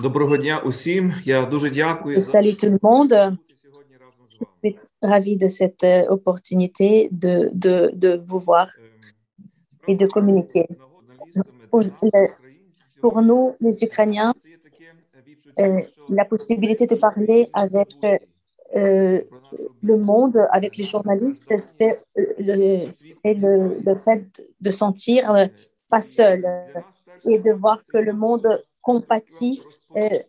Доброго дня усім. Я дуже дякую за Salut tout le monde. бути сьогодні разом з вами. Je suis ravie de cette euh, opportunité de, de, de vous voir. Ем, І de communiquer. Pour- le- Pour nous, les Ukrainiens, euh, la possibilité de parler avec euh, le monde, avec les journalistes, c'est euh, le, c'est le, le fait de sentir euh, pas seul et de voir que le monde compatit euh,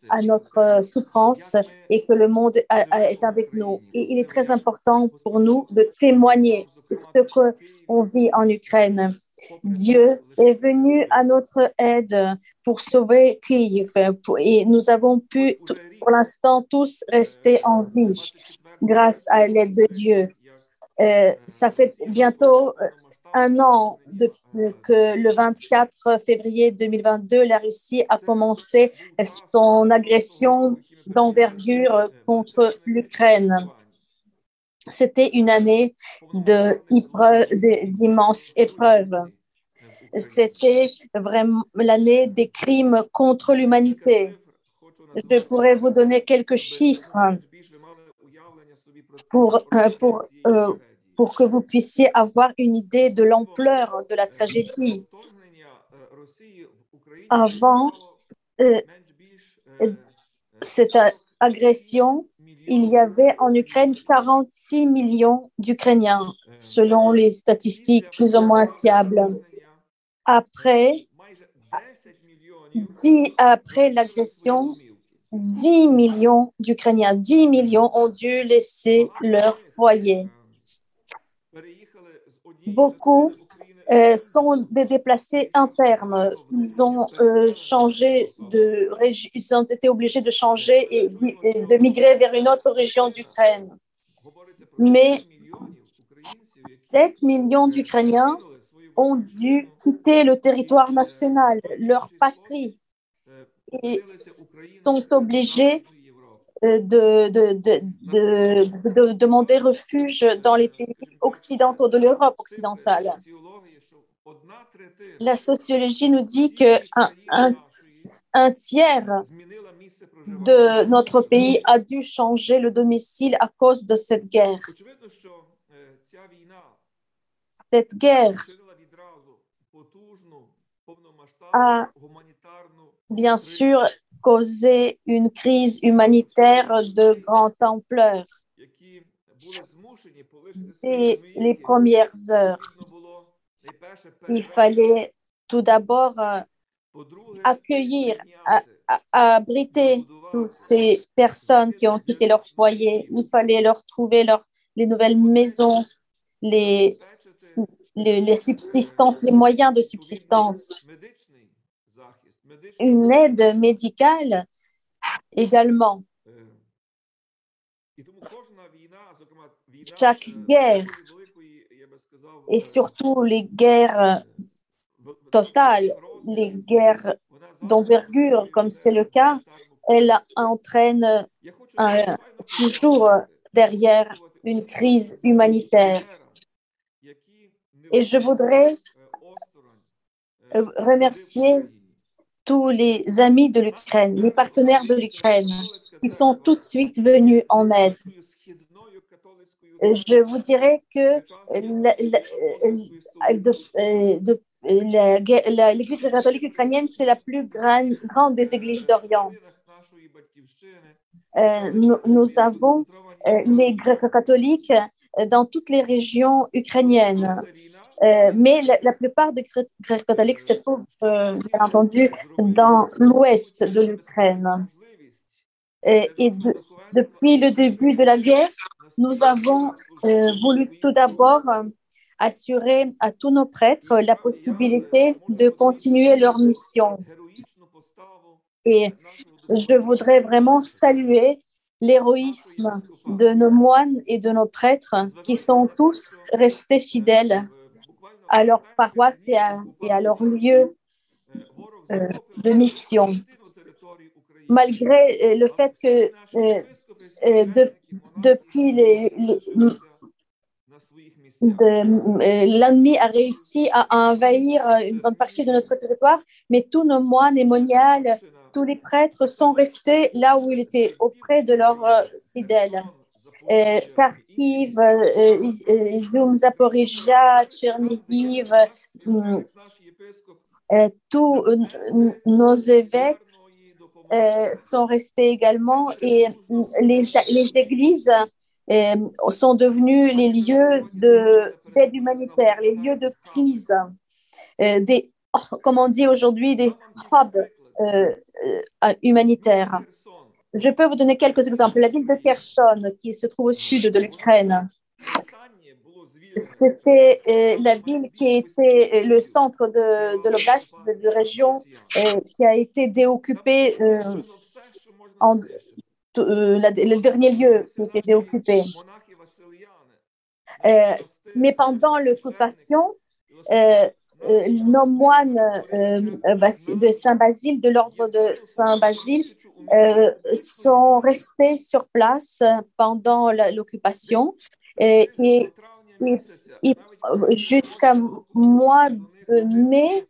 à notre euh, souffrance et que le monde est avec nous. Et il est très important pour nous de témoigner ce qu'on vit en Ukraine. Dieu est venu à notre aide pour sauver Kiev et nous avons pu pour l'instant tous rester en vie grâce à l'aide de Dieu. Euh, ça fait bientôt euh, un an que le 24 février 2022, la Russie a commencé son agression d'envergure contre l'Ukraine. C'était une année d'immenses épreuves. C'était vraiment l'année des crimes contre l'humanité. Je pourrais vous donner quelques chiffres pour, pour, euh, pour que vous puissiez avoir une idée de l'ampleur de la tragédie. Avant euh, cette agression, il y avait en Ukraine 46 millions d'Ukrainiens, selon les statistiques plus ou moins fiables. Après, après l'agression, 10 millions d'Ukrainiens, 10 millions ont dû laisser leur foyer. Beaucoup euh, sont déplacés internes. Ils ont euh, changé de régi- ils ont été obligés de changer et, et de migrer vers une autre région d'Ukraine. Mais 7 millions d'Ukrainiens ont dû quitter le territoire national, leur patrie, et sont obligés de, de, de, de- de demander refuge dans les pays occidentaux de l'Europe occidentale. La sociologie nous dit que un, un- un tiers de notre pays a dû changer le domicile à cause de cette guerre. Cette guerre a bien sûr causé une crise humanitaire de grande ampleur dès les premières heures. Il fallait tout d'abord euh, accueillir, abriter toutes ces personnes qui ont quitté leur foyer. Il fallait leur trouver leur, les nouvelles maisons, les, les subsistances, les moyens de subsistance, une aide médicale également. Chaque guerre et surtout les guerres totales, les guerres d'envergure, comme c'est le cas, elles entraînent un- toujours derrière une crise humanitaire. Et je voudrais euh, remercier tous les amis de l'Ukraine, les partenaires de l'Ukraine, qui sont tout de suite venus en aide. Je vous dirais que euh, euh, l'Église catholique ukrainienne, c'est la plus grande, des églises d'Orient. Euh, nous, avons les gréco-catholiques euh, dans toutes les régions ukrainiennes. Euh, mais la, plupart des gré- gréco-catholiques se trouvent, euh, bien entendu, dans l'ouest de l'Ukraine. Et, et de- depuis le début de la guerre, nous avons euh, voulu tout d'abord euh, assurer à tous nos prêtres la possibilité de continuer leur mission. Et je voudrais vraiment saluer l'héroïsme de nos moines et de nos prêtres qui sont tous restés fidèles à leur paroisse et à, et à leur lieu euh, de mission. Malgré euh, le fait que euh, de- depuis les, les- l'ennemi a réussi à envahir une grande partie de notre territoire, mais tous nos moines et moniales tous les prêtres sont restés là où ils étaient, auprès de leurs fidèles. Euh, Kharkiv, euh, euh, Izum, Zaporizhia, Tchernihiv, mm, euh, tous euh, nos évêques euh, sont restés également et mm, les, églises euh, sont devenues les lieux de- d'aide humanitaire, les lieux de crise, euh, des, oh, comme on dit aujourd'hui, des hubs euh, euh, humanitaires. Je peux vous donner quelques exemples. La ville de Kherson, qui se trouve au sud de l'Ukraine, c'était euh, la ville qui était euh, le centre de, de l'oblast, de, de région, euh, qui a été déoccupée la- le dernier lieu qui était déoccupé. Euh, mais pendant l'occupation, euh, nos moines euh, euh, de Saint-Basile, de l'ordre de Saint-Basile, euh, sont restés sur place pendant l'occupation et, et- jusqu'à mois de mai,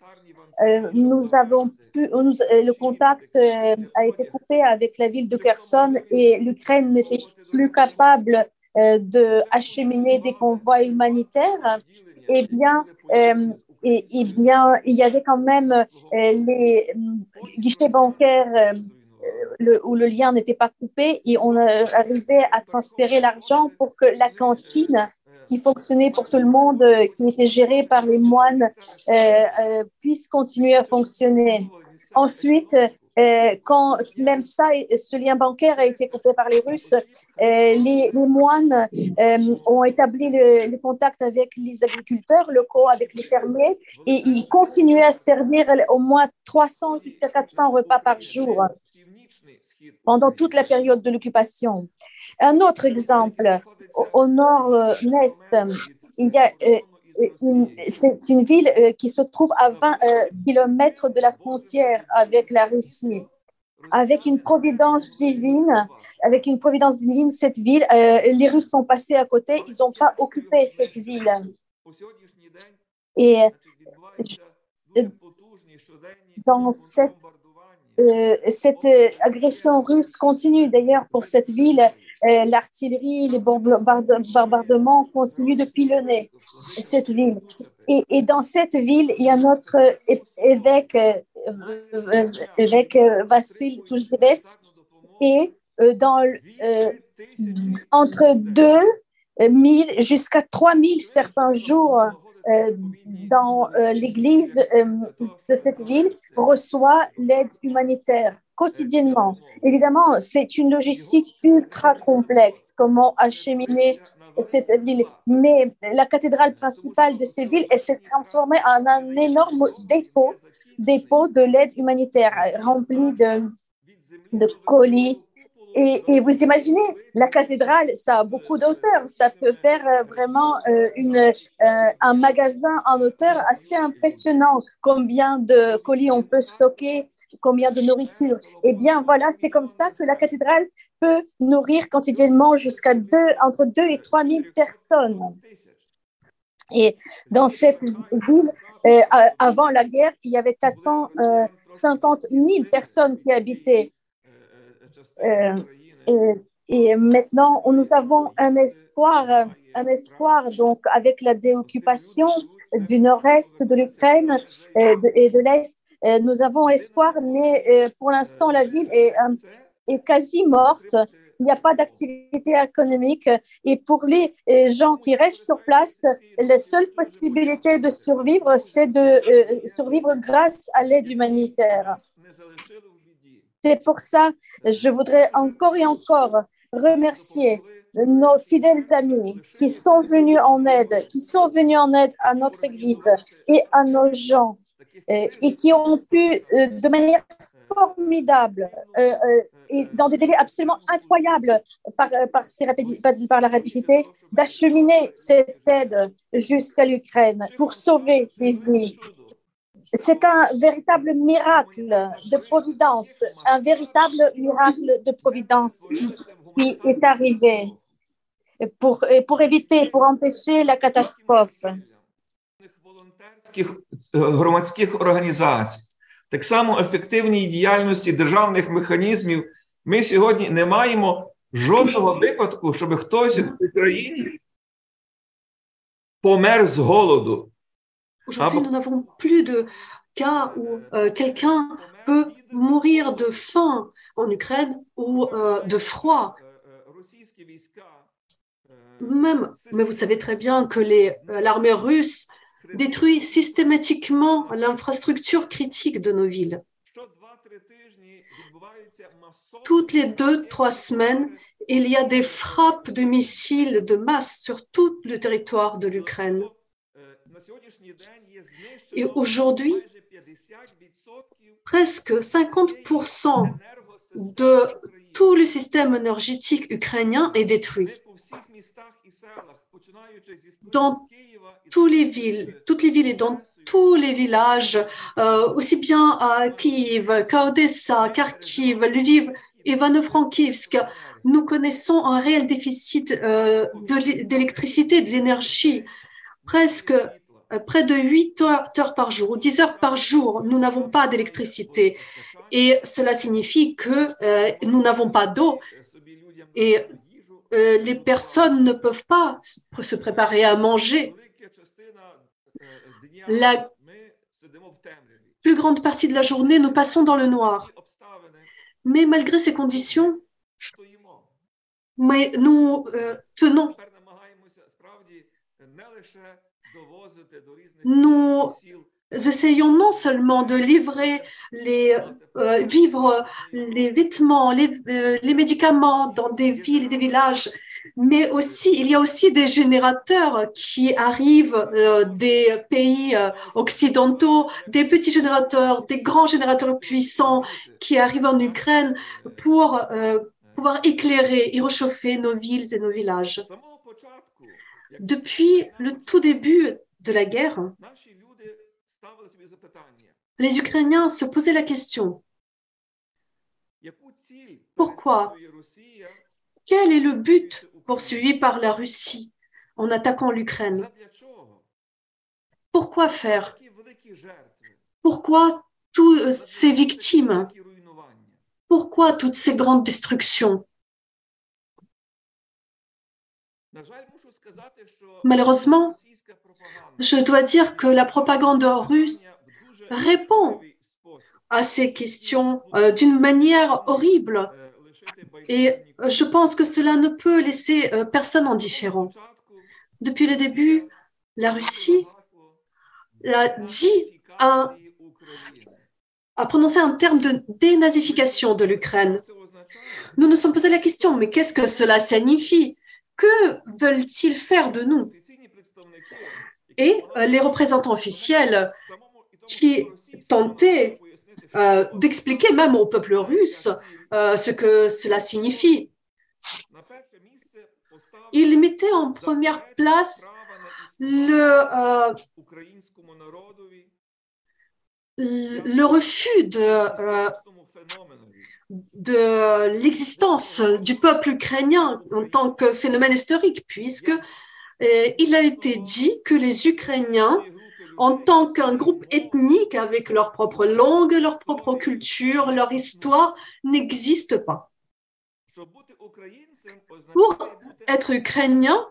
nous avons pu, le contact a été coupé avec la ville de Kherson et l'Ukraine n'était plus capable euh, de acheminer des convois humanitaires. Eh bien, et, eh bien, il y avait quand même euh, les euh, guichets bancaires euh, où le lien n'était pas coupé et on arrivait à transférer l'argent pour que la cantine qui fonctionnait pour tout le monde, qui était gérée par les moines, puisse continuer à fonctionner. Ensuite, quand même ça, ce lien bancaire a été coupé par les Russes, euh, les, moines euh, ont établi le, les contacts avec les agriculteurs locaux, avec les fermiers, et ils continuaient à servir au moins 300 jusqu'à 400 repas par jour pendant toute la période de l'occupation. Un autre exemple, au, nord-est, il y a euh, c'est une ville euh, qui se trouve à 20 euh, kilomètres de la frontière avec la Russie. Avec une providence divine, avec une providence divine, cette ville, euh, les Russes sont passés à côté, ils n'ont pas occupé cette ville. Et dans cette euh, cette agression russe continue d'ailleurs pour cette ville. Euh, L'artillerie, les bombarde- bombardements continuent de pilonner cette ville. Et, dans cette ville, il y a notre évêque, euh, évêque euh, Vassil Toujdevets, et dans, euh, entre 2000 jusqu'à 3000 certains jours dans euh, l'église euh, de cette ville reçoit l'aide humanitaire quotidiennement. Évidemment, c'est une logistique ultra complexe, comment acheminer cette ville. Mais la cathédrale principale de cette ville, elle s'est transformée en un énorme dépôt, dépôt de l'aide humanitaire rempli de, de colis. Et, et vous imaginez, la cathédrale, ça a beaucoup d'auteurs. Ça peut faire euh, vraiment euh, une, euh, un magasin en hauteur assez impressionnant. Combien de colis on peut stocker, combien de nourriture. Eh bien, voilà, c'est comme ça que la cathédrale peut nourrir quotidiennement jusqu'à deux, entre 2 et 3 000 personnes. Et dans cette ville, euh, avant la guerre, il y avait 450 000 personnes qui habitaient. Euh, et, maintenant, nous avons un espoir, un espoir donc avec la déoccupation du nord-est de l'Ukraine et de, et de l'est. euh, Nous avons espoir, mais euh, pour l'instant, la ville est, euh, quasi morte. Il n'y a pas d'activité économique. Et pour les euh, gens qui restent sur place, la seule possibilité de survivre, c'est de euh, survivre grâce à l'aide humanitaire. C'est pour ça que je voudrais encore et encore remercier nos fidèles amis qui sont venus en aide, qui sont venus en aide à notre Église et à nos gens et qui ont pu euh, de manière formidable euh, euh, et dans des délais absolument incroyables par, par la rapidité d'acheminer cette aide jusqu'à l'Ukraine pour sauver des vies. C'est un véritable miracle de providence, un véritable miracle de providence qui est arrivé pour, pour éviter, pour empêcher la catastrophe. громадських організацій, так само ефективній діяльності державних механізмів, ми сьогодні не маємо жодного випадку, щоб хтось в Україні помер з голоду. Aujourd'hui, nous n'avons plus de cas où euh, quelqu'un peut mourir de faim en Ukraine ou euh, de froid. Même, mais vous savez très bien que euh, l'armée russe détruit systématiquement l'infrastructure critique de nos villes. Toutes les deux, trois semaines, il y a des frappes de missiles de masse sur tout le territoire de l'Ukraine. Et aujourd'hui, Presque 50% de tout le système énergétique ukrainien est détruit. Dans Toutes les villes, toutes les villes et dans tous les villages, euh, aussi bien à Kiev qu'à Odessa, Kharkiv, Lviv, Ivano-Frankivsk, nous connaissons un réel déficit euh, d'électricité, de l'énergie. Presque près de 8 heures, par jour ou 10 heures par jour, nous n'avons pas d'électricité. Et cela signifie que euh, nous n'avons pas d'eau et euh, les personnes ne peuvent pas se préparer à manger. La plus grande partie de la journée, nous passons dans le noir. Mais malgré ces conditions, mais nous euh, tenons, nous essayons non seulement de livrer les euh, vivres, les vêtements, les, euh, les médicaments dans des villes et des villages, mais aussi il y a aussi des générateurs qui arrivent euh, des pays occidentaux, des petits générateurs, des grands générateurs puissants qui arrivent en Ukraine pour pouvoir éclairer et réchauffer nos villes et nos villages. Depuis le tout début de la guerre, les Ukrainiens se posaient la question, Pourquoi? Quel est le but poursuivi par la Russie en attaquant l'Ukraine? Pourquoi faire? Pourquoi toutes ces victimes? Pourquoi toutes ces grandes destructions? Malheureusement, Je dois dire que la propagande russe répond à ces questions euh, d'une manière horrible. Et je pense que cela ne peut laisser euh, personne indifférent. Depuis le début, la Russie a dit un- a prononcé un terme de dénazification de l'Ukraine. Nous nous sommes posé la question, mais qu'est-ce que cela signifie? Que veulent-ils faire de nous? Et euh, les représentants officiels qui tentaient euh, d'expliquer même au peuple russe euh, ce que cela signifie. Ils mettaient en première place le, le refus de, de l'existence du peuple ukrainien en tant que phénomène historique, puisque euh, il a été dit que les Ukrainiens, en tant qu'un groupe ethnique avec leur propre langue, leur propre culture, leur histoire, n'existent pas. Pour être ukrainien,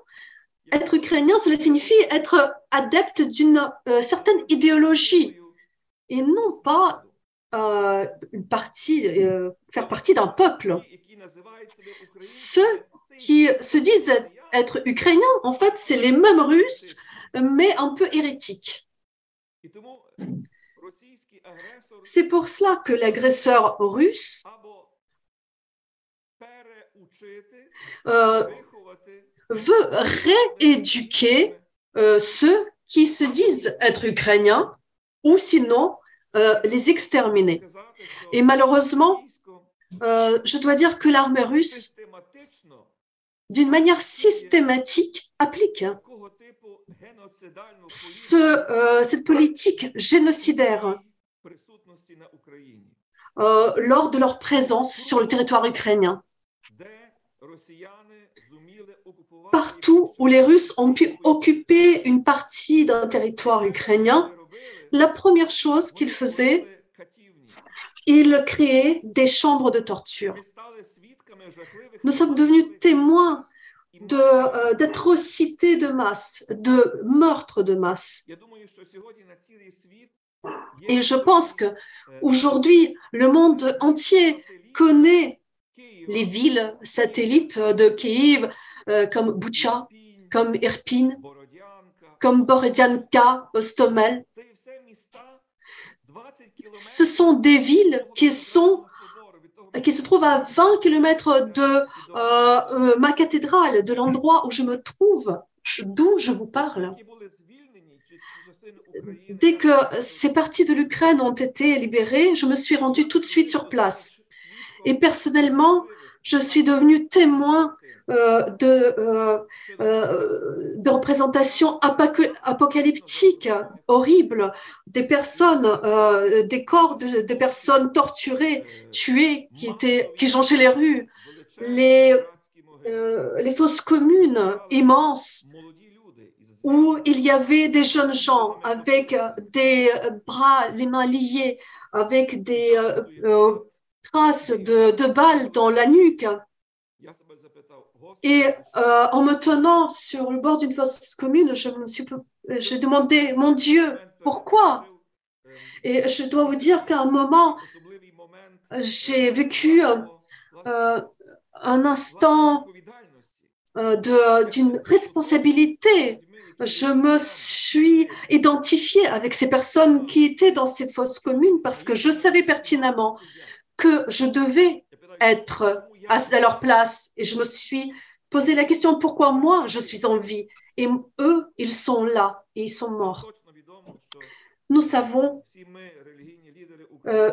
être ukrainien, cela signifie être adepte d'une euh, certaine idéologie et non pas euh, une partie, euh, faire partie d'un peuple. Ceux qui se disent être ukrainiens, en fait, c'est les mêmes Russes, mais un peu hérétiques. C'est pour cela que l'agresseur russe euh, veut rééduquer ceux qui se disent être ukrainiens ou sinon euh, les exterminer. Et malheureusement, euh, je dois dire que l'armée russe, d'une manière systématique, applique ce, euh, cette politique génocidaire euh, lors de leur présence sur le territoire ukrainien. Partout où les Russes ont pu occuper une partie d'un territoire ukrainien, la première chose qu'ils faisaient, il créait des chambres de torture. Nous sommes devenus témoins euh, d'atrocités de, masse, de meurtres de masse. Et je pense que aujourd'hui, le monde entier connaît les villes satellites de Kiev euh, comme Boucha, comme Irpin, comme Borodianka, Ostomel. Ce sont des villes qui sont qui se trouvent à 20 km de euh, euh, ma cathédrale, de l'endroit où je me trouve, d'où je vous parle. Dès que ces parties de l'Ukraine ont été libérées, je me suis rendue tout de suite sur place. Et personnellement, je suis devenue témoin euh, de, euh, euh, de représentations apocalyptiques horribles, des personnes, des corps de, des personnes torturées, tuées, qui, étaient, qui jonchaient les rues, les, fosses communes immenses où il y avait des jeunes gens avec des bras, les mains liés, avec des traces de, balles dans la nuque. Et euh, en me tenant sur le bord d'une fosse commune, j'ai demandé, mon Dieu, pourquoi? Et je dois vous dire qu'à un moment, j'ai vécu euh, un instant euh, d'une responsabilité. Je me suis identifiée avec ces personnes qui étaient dans cette fosse commune parce que je savais pertinemment que je devais être à leur place et je me suis poser la question pourquoi moi je suis en vie? Et eux, ils sont là et ils sont morts. Nous savons euh,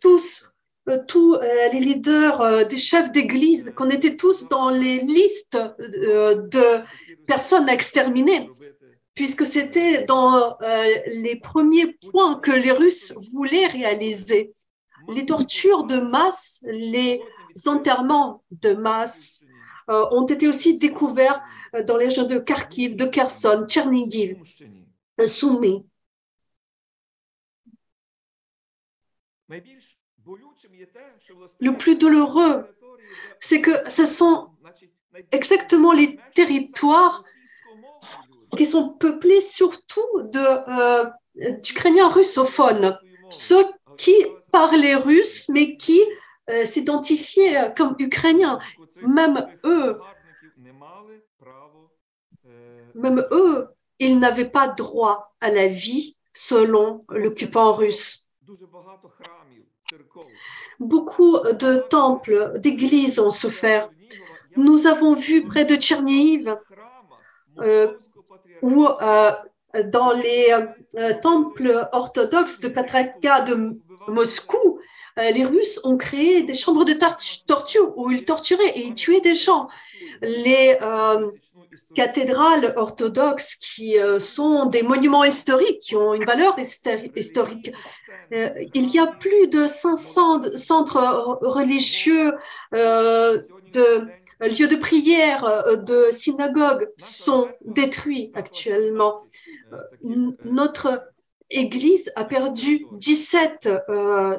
tous, euh, tous euh, les leaders des chefs d'église, qu'on était tous dans les listes de personnes à exterminer, puisque c'était dans les premiers points que les Russes voulaient réaliser. Les tortures de masse, les enterrements de masse, euh, ont été aussi découverts euh, dans les régions de Kharkiv, de Kherson, Tchernigiv, Soumy. Le plus douloureux, c'est que ce sont exactement les territoires qui sont peuplés surtout euh, d'Ukrainiens russophones, qui parlaient russe mais qui s'identifiaient comme Ukrainiens même eux, même eux, ils n'avaient pas droit à la vie selon l'occupant russe. Beaucoup de temples, d'églises ont souffert. Nous avons vu près de Tchernihiv euh, ou euh, dans les euh, temples orthodoxes de Patriarcat de Moscou, euh, les Russes ont créé des chambres de torture où ils torturaient et tuaient des gens. Les euh, cathédrales orthodoxes qui euh, sont des monuments historiques, qui ont une valeur historique. il y a plus de 500 centres religieux, de lieux de prière, de synagogues sont détruits actuellement. Notre Église a perdu 17, euh,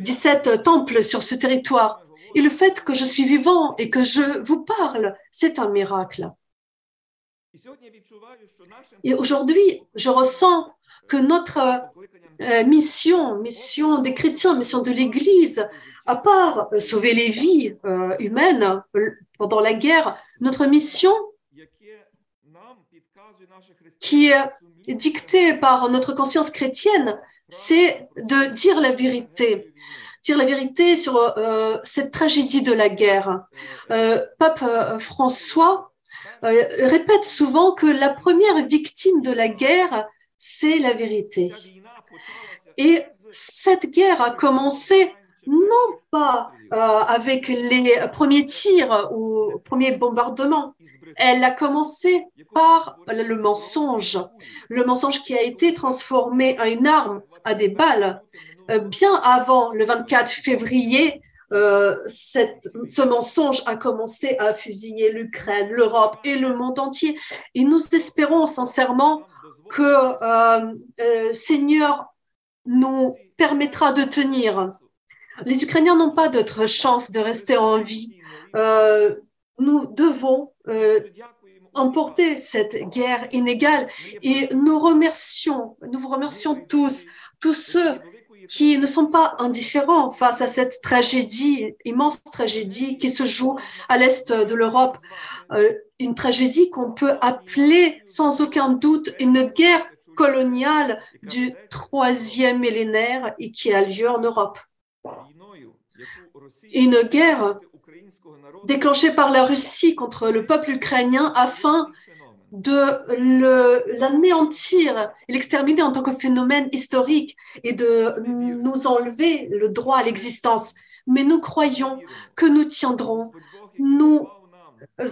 17 euh, temples sur ce territoire. Et le fait que je suis vivant et que je vous parle, c'est un miracle. Et aujourd'hui, je ressens que notre euh, mission, mission des chrétiens, mission de l'Église, à part sauver les vies euh, humaines pendant la guerre, notre mission qui est dictée par notre conscience chrétienne, c'est de dire la vérité, dire la vérité sur euh, cette tragédie de la guerre. Euh, Pape euh, François répète souvent que la première victime de la guerre, c'est la vérité. Et cette guerre a commencé non pas avec les premiers tirs ou premiers bombardements, elle a commencé par le mensonge, le mensonge qui a été transformé en une arme, à des balles. Euh, bien avant le 24 février, euh, ce mensonge a commencé à fusiller l'Ukraine, l'Europe et le monde entier. Et nous espérons sincèrement que euh, Seigneur nous permettra de tenir. Les Ukrainiens n'ont pas d'autre chance de rester en vie. Nous devons euh, emporter cette guerre inégale et nous remercions, nous vous remercions tous, tous ceux qui ne sont pas indifférents face à cette tragédie, immense tragédie qui se joue à l'est de l'Europe. Euh, une tragédie qu'on peut appeler sans aucun doute une guerre coloniale du troisième millénaire et qui a lieu en Europe. Une guerre déclenchée par la Russie contre le peuple ukrainien afin de l'anéantir et l'exterminer en tant que phénomène historique et de nous enlever le droit à l'existence. Mais nous croyons que nous tiendrons. Nous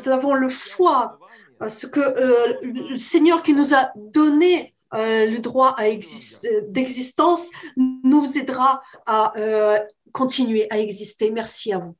avons le foi, ce que euh, le Seigneur qui nous a donné euh, le droit d'existence nous aidera à euh, continuer à exister. Merci à vous.